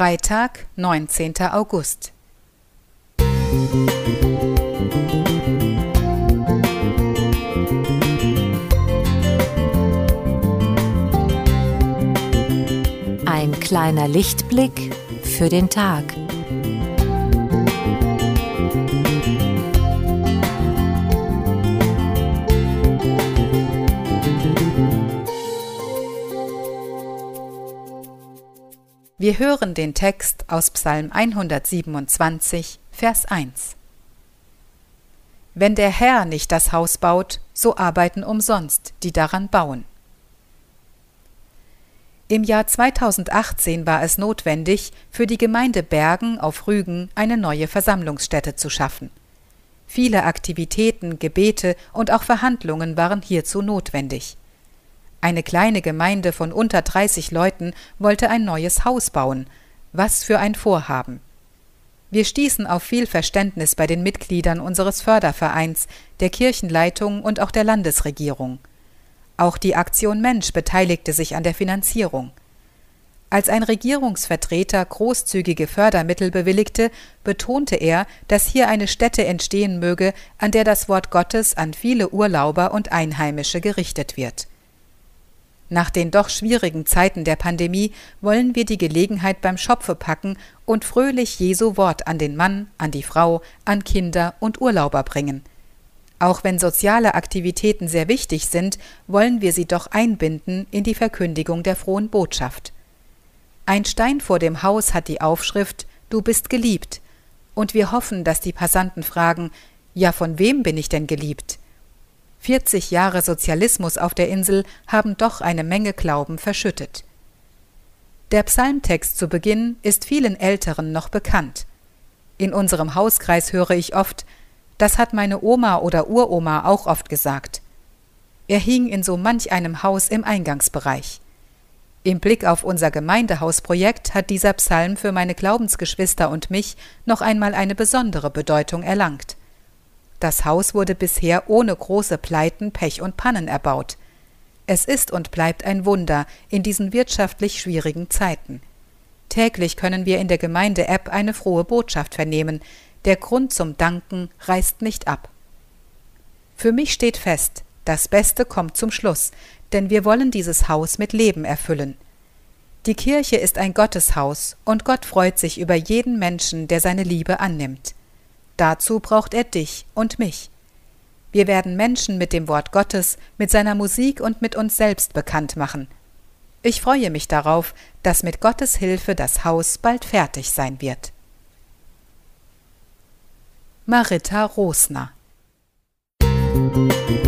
Freitag, 19. August. Ein kleiner Lichtblick für den Tag. Wir hören den Text aus Psalm 127, Vers 1. Wenn der Herr nicht das Haus baut, so arbeiten umsonst, die daran bauen. Im Jahr 2018 war es notwendig, für die Gemeinde Bergen auf Rügen eine neue Versammlungsstätte zu schaffen. Viele Aktivitäten, Gebete und auch Verhandlungen waren hierzu notwendig. Eine kleine Gemeinde von unter 30 Leuten wollte ein neues Haus bauen. Was für ein Vorhaben. Wir stießen auf viel Verständnis bei den Mitgliedern unseres Fördervereins, der Kirchenleitung und auch der Landesregierung. Auch die Aktion Mensch beteiligte sich an der Finanzierung. Als ein Regierungsvertreter großzügige Fördermittel bewilligte, betonte er, dass hier eine Stätte entstehen möge, an der das Wort Gottes an viele Urlauber und Einheimische gerichtet wird. Nach den doch schwierigen Zeiten der Pandemie wollen wir die Gelegenheit beim Schopfe packen und fröhlich Jesu Wort an den Mann, an die Frau, an Kinder und Urlauber bringen. Auch wenn soziale Aktivitäten sehr wichtig sind, wollen wir sie doch einbinden in die Verkündigung der frohen Botschaft. Ein Stein vor dem Haus hat die Aufschrift Du bist geliebt, und wir hoffen, dass die Passanten fragen Ja, von wem bin ich denn geliebt? 40 Jahre Sozialismus auf der Insel haben doch eine Menge Glauben verschüttet. Der Psalmtext zu Beginn ist vielen Älteren noch bekannt. In unserem Hauskreis höre ich oft, das hat meine Oma oder Uroma auch oft gesagt. Er hing in so manch einem Haus im Eingangsbereich. Im Blick auf unser Gemeindehausprojekt hat dieser Psalm für meine Glaubensgeschwister und mich noch einmal eine besondere Bedeutung erlangt. Das Haus wurde bisher ohne große Pleiten, Pech und Pannen erbaut. Es ist und bleibt ein Wunder in diesen wirtschaftlich schwierigen Zeiten. Täglich können wir in der Gemeinde-App eine frohe Botschaft vernehmen. Der Grund zum Danken reißt nicht ab. Für mich steht fest, das Beste kommt zum Schluss, denn wir wollen dieses Haus mit Leben erfüllen. Die Kirche ist ein Gotteshaus und Gott freut sich über jeden Menschen, der seine Liebe annimmt. Dazu braucht er dich und mich. Wir werden Menschen mit dem Wort Gottes, mit seiner Musik und mit uns selbst bekannt machen. Ich freue mich darauf, dass mit Gottes Hilfe das Haus bald fertig sein wird. Marita Rosner Musik